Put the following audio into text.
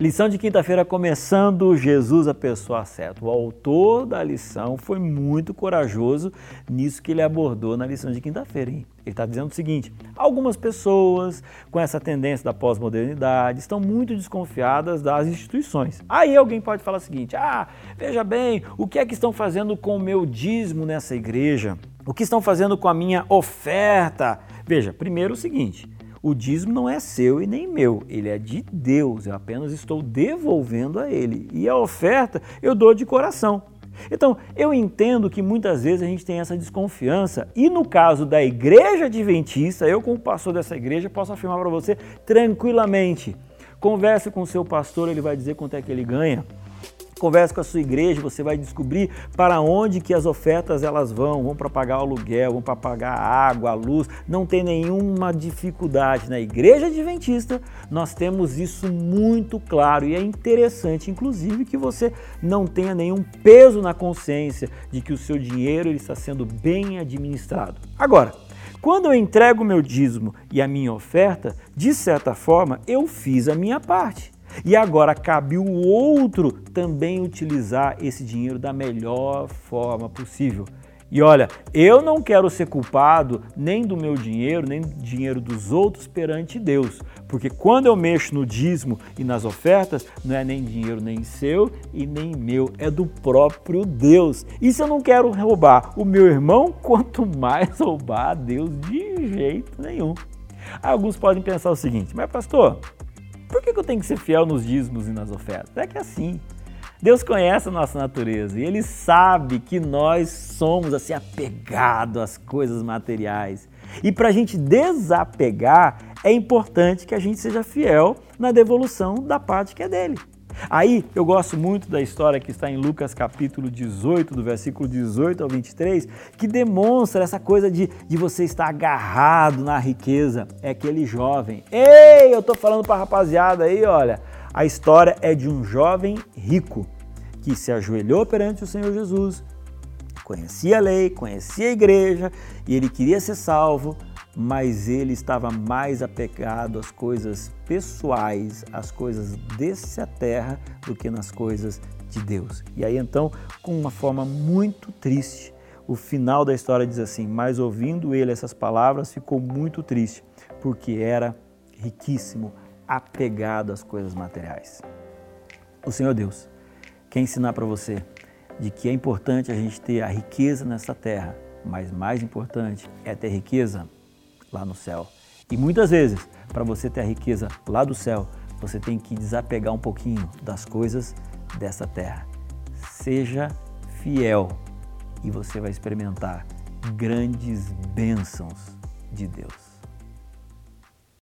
Lição de quinta-feira começando Jesus a pessoa certa. O autor da lição foi muito corajoso nisso que ele abordou na lição de quinta-feira. Ele está dizendo o seguinte: algumas pessoas com essa tendência da pós-modernidade estão muito desconfiadas das instituições. Aí alguém pode falar o seguinte: ah, veja bem, o que é que estão fazendo com o meu dízimo nessa igreja? O que estão fazendo com a minha oferta? Veja, primeiro o seguinte o dízimo não é seu e nem meu, ele é de Deus, eu apenas estou devolvendo a ele. E a oferta eu dou de coração. Então, eu entendo que muitas vezes a gente tem essa desconfiança, e no caso da igreja adventista, eu, como pastor dessa igreja, posso afirmar para você tranquilamente: converse com o seu pastor, ele vai dizer quanto é que ele ganha. Converse com a sua igreja, você vai descobrir para onde que as ofertas elas vão, vão para pagar o aluguel, vão para pagar a água, a luz, não tem nenhuma dificuldade. Na igreja adventista, nós temos isso muito claro e é interessante, inclusive, que você não tenha nenhum peso na consciência de que o seu dinheiro ele está sendo bem administrado. Agora, quando eu entrego o meu dízimo e a minha oferta, de certa forma, eu fiz a minha parte. E agora cabe o outro também utilizar esse dinheiro da melhor forma possível. E olha, eu não quero ser culpado nem do meu dinheiro, nem do dinheiro dos outros perante Deus, porque quando eu mexo no dízimo e nas ofertas, não é nem dinheiro nem seu e nem meu, é do próprio Deus. E se eu não quero roubar o meu irmão, quanto mais roubar a Deus de jeito nenhum. Alguns podem pensar o seguinte: mas pastor, por que eu tenho que ser fiel nos dízimos e nas ofertas? É que é assim. Deus conhece a nossa natureza e Ele sabe que nós somos assim apegados às coisas materiais. E para a gente desapegar, é importante que a gente seja fiel na devolução da parte que é dele. Aí eu gosto muito da história que está em Lucas capítulo 18, do versículo 18 ao 23, que demonstra essa coisa de, de você estar agarrado na riqueza. É aquele jovem. Ei, eu estou falando para a rapaziada aí, olha. A história é de um jovem rico que se ajoelhou perante o Senhor Jesus, conhecia a lei, conhecia a igreja e ele queria ser salvo, mas ele estava mais apegado às coisas pessoais, às coisas dessa terra, do que nas coisas de Deus. E aí então, com uma forma muito triste, o final da história diz assim: Mas ouvindo ele essas palavras, ficou muito triste, porque era riquíssimo, apegado às coisas materiais. O Senhor Deus quer ensinar para você de que é importante a gente ter a riqueza nessa terra, mas mais importante é ter riqueza lá no céu. E muitas vezes, para você ter a riqueza lá do céu, você tem que desapegar um pouquinho das coisas dessa terra. Seja fiel e você vai experimentar grandes bênçãos de Deus.